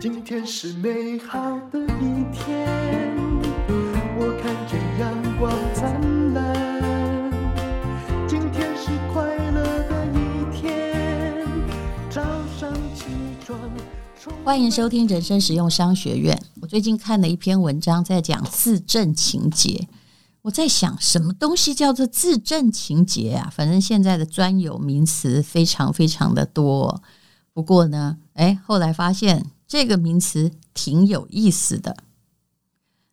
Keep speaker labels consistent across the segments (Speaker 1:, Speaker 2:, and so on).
Speaker 1: 今天是美好的一天，我看见阳光灿烂。今天是快乐的一天，早上起床。
Speaker 2: 欢迎收听人生实用商学院。我最近看了一篇文章，在讲自证情结。我在想，什么东西叫做自证情结啊？反正现在的专有名词非常非常的多。不过呢，哎，后来发现。这个名词挺有意思的，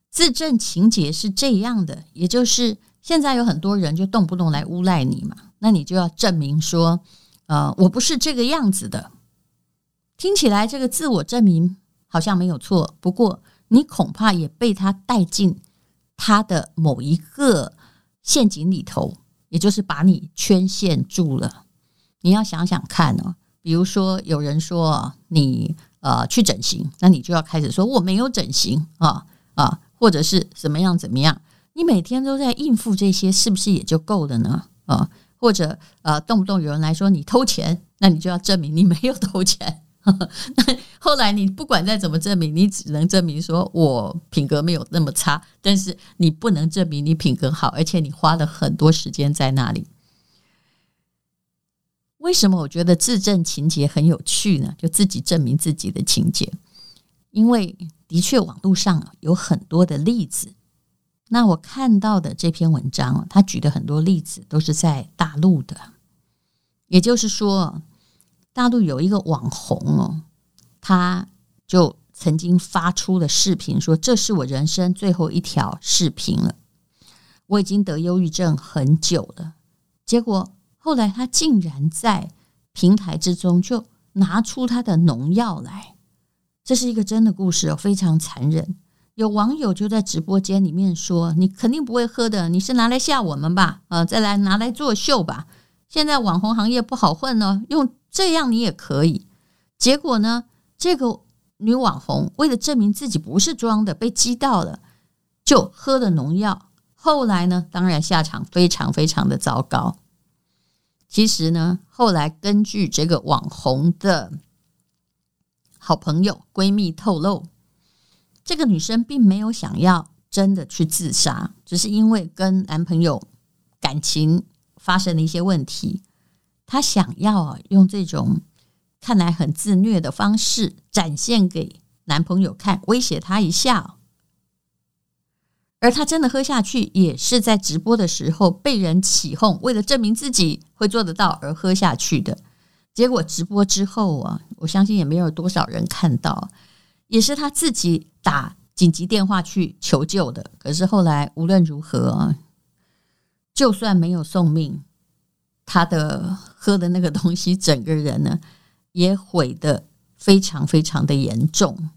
Speaker 2: 自证情结是这样的，也就是现在有很多人就动不动来诬赖你嘛，那你就要证明说，呃，我不是这个样子的。听起来这个自我证明好像没有错，不过你恐怕也被他带进他的某一个陷阱里头，也就是把你圈限住了。你要想想看哦，比如说有人说你。呃，去整形，那你就要开始说我没有整形啊啊，或者是怎么样怎么样？你每天都在应付这些，是不是也就够了呢？啊，或者呃，动不动有人来说你偷钱，那你就要证明你没有偷钱。那后来你不管再怎么证明，你只能证明说我品格没有那么差，但是你不能证明你品格好，而且你花了很多时间在那里。为什么我觉得自证情结很有趣呢？就自己证明自己的情节，因为的确网络上有很多的例子。那我看到的这篇文章，他举的很多例子都是在大陆的，也就是说，大陆有一个网红哦，他就曾经发出了视频，说这是我人生最后一条视频了，我已经得忧郁症很久了，结果。后来他竟然在平台之中就拿出他的农药来，这是一个真的故事哦，非常残忍。有网友就在直播间里面说：“你肯定不会喝的，你是拿来吓我们吧？啊，再来拿来作秀吧？现在网红行业不好混呢，用这样你也可以。”结果呢，这个女网红为了证明自己不是装的，被激到了，就喝了农药。后来呢，当然下场非常非常的糟糕。其实呢，后来根据这个网红的好朋友闺蜜透露，这个女生并没有想要真的去自杀，只是因为跟男朋友感情发生了一些问题，她想要啊用这种看来很自虐的方式展现给男朋友看，威胁他一下。而他真的喝下去，也是在直播的时候被人起哄，为了证明自己会做得到而喝下去的。结果直播之后啊，我相信也没有多少人看到，也是他自己打紧急电话去求救的。可是后来无论如何，就算没有送命，他的喝的那个东西，整个人呢也毁得非常非常的严重。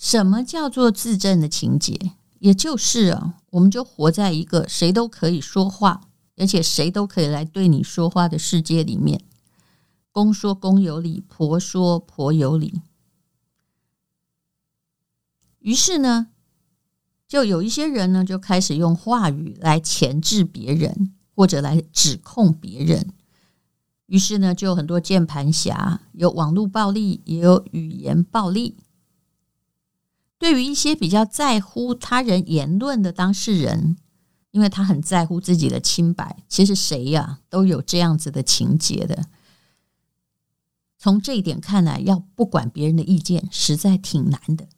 Speaker 2: 什么叫做自证的情节？也就是啊，我们就活在一个谁都可以说话，而且谁都可以来对你说话的世界里面。公说公有理，婆说婆有理。于是呢，就有一些人呢，就开始用话语来钳制别人，或者来指控别人。于是呢，就有很多键盘侠，有网络暴力，也有语言暴力。对于一些比较在乎他人言论的当事人，因为他很在乎自己的清白，其实谁呀都有这样子的情节的。从这一点看来，要不管别人的意见，实在挺难的。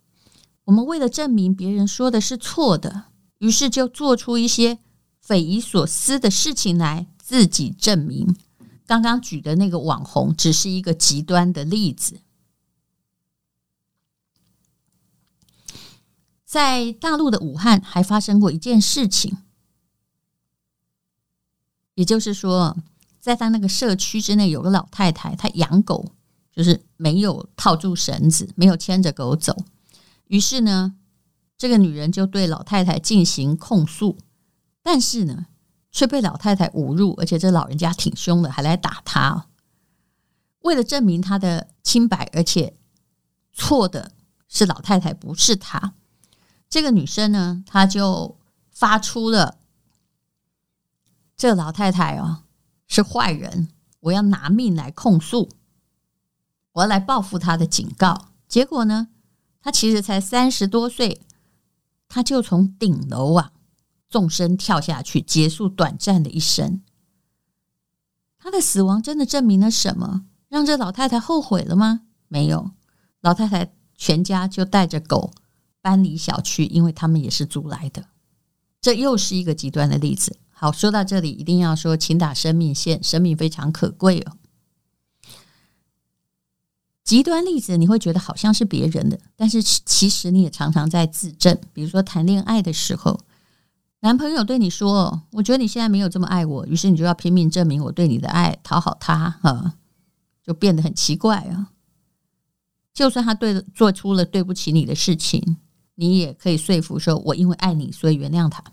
Speaker 2: 我们为了证明别人说的是错的，于是就做出一些匪夷所思的事情来自己证明。刚刚举的那个网红只是一个极端的例子。在大陆的武汉还发生过一件事情，也就是说，在他那个社区之内有个老太太，她养狗就是没有套住绳子，没有牵着狗走。于是呢，这个女人就对老太太进行控诉，但是呢，却被老太太侮辱，而且这老人家挺凶的，还来打她。为了证明她的清白，而且错的是老太太，不是她。这个女生呢，她就发出了这老太太哦，是坏人，我要拿命来控诉。我要来报复她的警告。结果呢，她其实才三十多岁，她就从顶楼啊纵身跳下去，结束短暂的一生。她的死亡真的证明了什么？让这老太太后悔了吗？没有，老太太全家就带着狗搬离小区，因为他们也是租来的。这又是一个极端的例子。好，说到这里，一定要说，请打生命线，生命非常可贵哦。极端例子你会觉得好像是别人的，但是其实你也常常在自证。比如说谈恋爱的时候，男朋友对你说：“我觉得你现在没有这么爱我。”于是你就要拼命证明我对你的爱，讨好他，哈，就变得很奇怪啊。就算他对做出了对不起你的事情，你也可以说服说：“我因为爱你，所以原谅他。”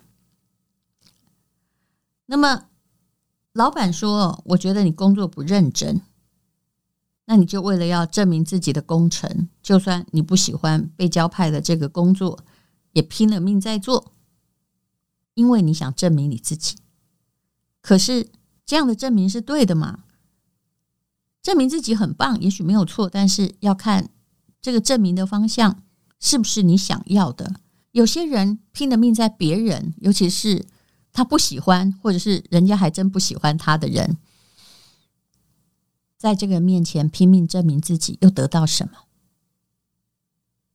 Speaker 2: 那么，老板说：“我觉得你工作不认真。”那你就为了要证明自己的功成，就算你不喜欢被交派的这个工作，也拼了命在做，因为你想证明你自己。可是这样的证明是对的吗？证明自己很棒，也许没有错，但是要看这个证明的方向是不是你想要的。有些人拼了命在别人，尤其是他不喜欢，或者是人家还真不喜欢他的人。在这个面前拼命证明自己，又得到什么？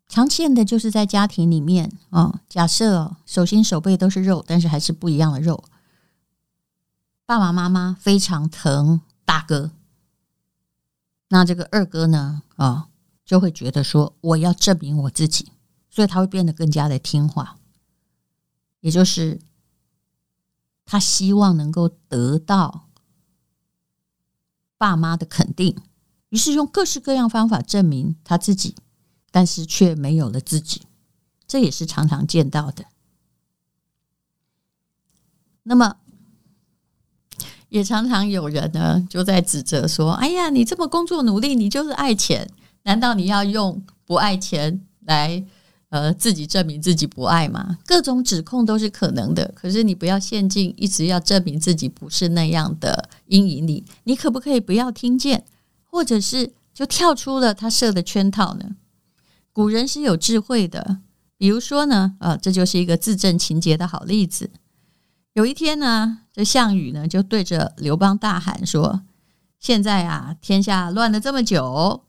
Speaker 2: 常见的就是在家庭里面啊，假设手心手背都是肉，但是还是不一样的肉。爸爸妈妈非常疼大哥，那这个二哥呢啊，就会觉得说我要证明我自己，所以他会变得更加的听话，也就是他希望能够得到。爸妈的肯定，于是用各式各样方法证明他自己，但是却没有了自己，这也是常常见到的。那么，也常常有人呢就在指责说：“哎呀，你这么工作努力，你就是爱钱，难道你要用不爱钱来？”呃，自己证明自己不爱吗，各种指控都是可能的。可是你不要陷进一直要证明自己不是那样的阴影里。你可不可以不要听见，或者是就跳出了他设的圈套呢？古人是有智慧的，比如说呢，呃，这就是一个自证情节的好例子。有一天呢，这项羽呢就对着刘邦大喊说：“现在啊，天下乱了这么久。”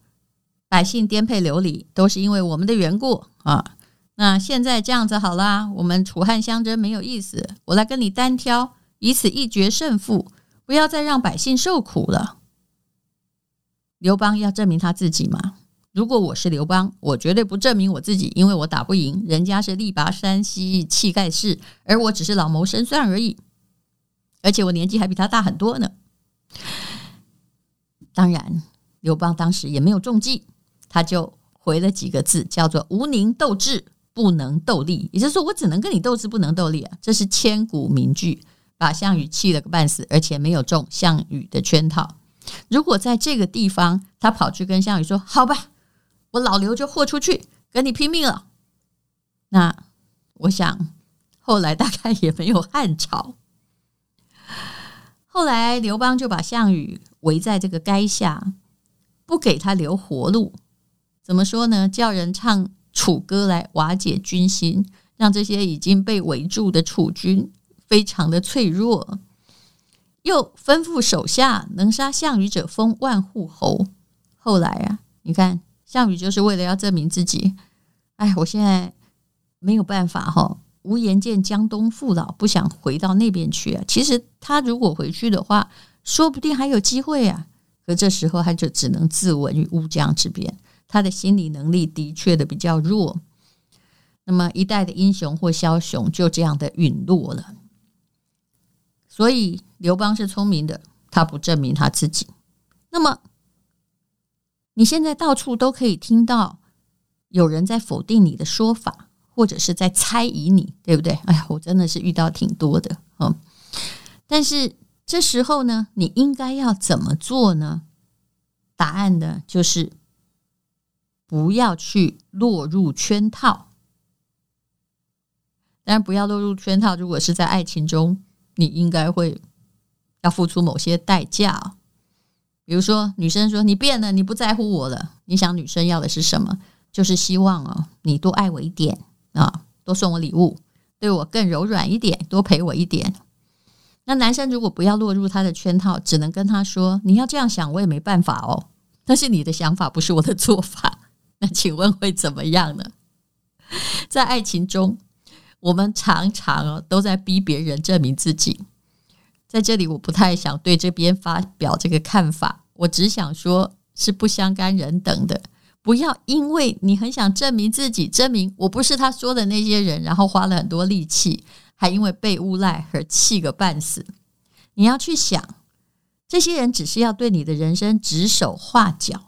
Speaker 2: 百姓颠沛流离，都是因为我们的缘故啊！那现在这样子好啦，我们楚汉相争没有意思，我来跟你单挑，以此一决胜负，不要再让百姓受苦了。刘邦要证明他自己吗？如果我是刘邦，我绝对不证明我自己，因为我打不赢，人家是力拔山兮气盖世，而我只是老谋深算而已，而且我年纪还比他大很多呢。当然，刘邦当时也没有中计。他就回了几个字，叫做“无宁斗智，不能斗力”，也就是说，我只能跟你斗智，不能斗力啊！这是千古名句，把项羽气了个半死，而且没有中项羽的圈套。如果在这个地方，他跑去跟项羽说：“好吧，我老刘就豁出去，跟你拼命了。”那我想，后来大概也没有汉朝。后来刘邦就把项羽围在这个垓下，不给他留活路。怎么说呢？叫人唱楚歌来瓦解军心，让这些已经被围住的楚军非常的脆弱。又吩咐手下能杀项羽者封万户侯。后来啊，你看项羽就是为了要证明自己。哎，我现在没有办法哈，无颜见江东父老，不想回到那边去啊。其实他如果回去的话，说不定还有机会啊。可这时候他就只能自刎于乌江之边。他的心理能力的确的比较弱，那么一代的英雄或枭雄就这样的陨落了。所以刘邦是聪明的，他不证明他自己。那么你现在到处都可以听到有人在否定你的说法，或者是在猜疑你，对不对？哎呀，我真的是遇到挺多的，嗯。但是这时候呢，你应该要怎么做呢？答案呢，就是。不要去落入圈套，当然不要落入圈套。如果是在爱情中，你应该会要付出某些代价。比如说，女生说你变了，你不在乎我了。你想，女生要的是什么？就是希望哦，你多爱我一点啊，多送我礼物，对我更柔软一点，多陪我一点。那男生如果不要落入他的圈套，只能跟他说：“你要这样想，我也没办法哦。但是你的想法不是我的做法。”那请问会怎么样呢？在爱情中，我们常常都在逼别人证明自己。在这里，我不太想对这边发表这个看法，我只想说，是不相干人等的。不要因为你很想证明自己，证明我不是他说的那些人，然后花了很多力气，还因为被诬赖而气个半死。你要去想，这些人只是要对你的人生指手画脚。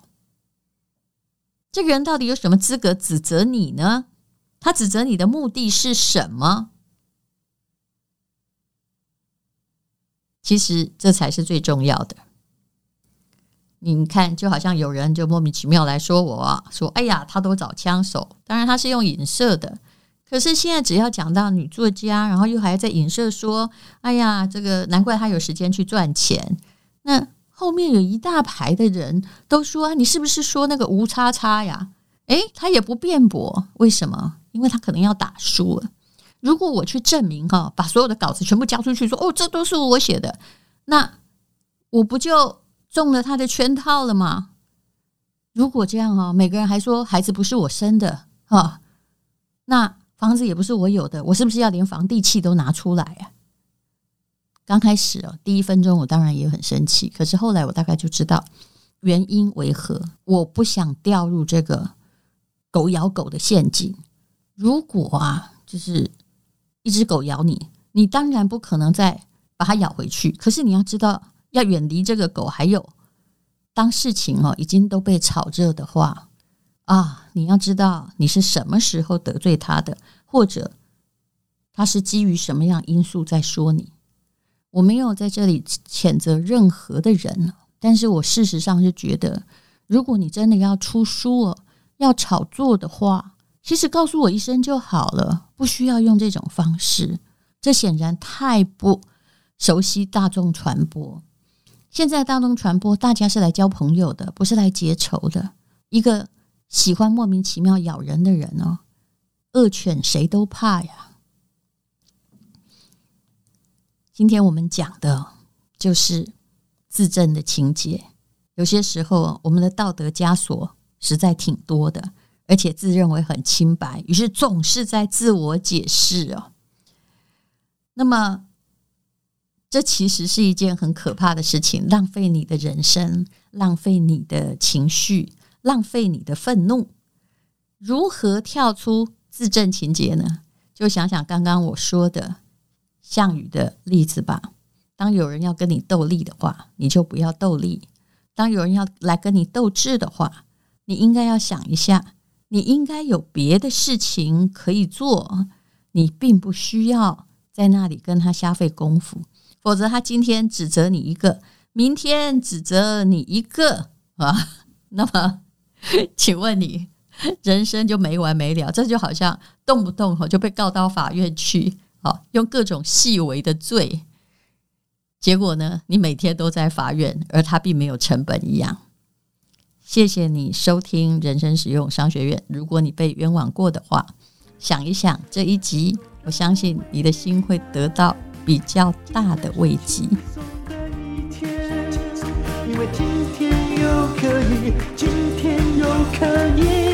Speaker 2: 这个人到底有什么资格指责你呢？他指责你的目的是什么？其实这才是最重要的。你看，就好像有人就莫名其妙来说我说：“哎呀，他都找枪手。”当然，他是用影射的。可是现在只要讲到女作家，然后又还在影射说：“哎呀，这个难怪他有时间去赚钱。”那后面有一大排的人都说：“你是不是说那个吴叉叉呀？”诶，他也不辩驳，为什么？因为他可能要打输了。如果我去证明哈，把所有的稿子全部交出去，说：“哦，这都是我写的。”那我不就？中了他的圈套了吗？如果这样啊，每个人还说孩子不是我生的啊，那房子也不是我有的，我是不是要连房地契都拿出来啊？刚开始哦，第一分钟我当然也很生气，可是后来我大概就知道原因为何。我不想掉入这个狗咬狗的陷阱。如果啊，就是一只狗咬你，你当然不可能再把它咬回去。可是你要知道。要远离这个狗，还有当事情哦已经都被炒热的话啊，你要知道你是什么时候得罪他的，或者他是基于什么样因素在说你。我没有在这里谴责任何的人，但是我事实上是觉得，如果你真的要出书哦，要炒作的话，其实告诉我一声就好了，不需要用这种方式。这显然太不熟悉大众传播。现在大众传播，大家是来交朋友的，不是来结仇的。一个喜欢莫名其妙咬人的人哦，恶犬谁都怕呀。今天我们讲的就是自证的情节。有些时候，我们的道德枷锁实在挺多的，而且自认为很清白，于是总是在自我解释哦。那么。这其实是一件很可怕的事情，浪费你的人生，浪费你的情绪，浪费你的愤怒。如何跳出自证情节呢？就想想刚刚我说的项羽的例子吧。当有人要跟你斗力的话，你就不要斗力；当有人要来跟你斗智的话，你应该要想一下，你应该有别的事情可以做，你并不需要在那里跟他瞎费功夫。否则，他今天指责你一个，明天指责你一个啊，那么，请问你人生就没完没了？这就好像动不动就被告到法院去，好，用各种细微的罪，结果呢，你每天都在法院，而他并没有成本一样。谢谢你收听《人生使用商学院》。如果你被冤枉过的话，想一想这一集，我相信你的心会得到比较大的慰藉。今天又可以，今天又可以。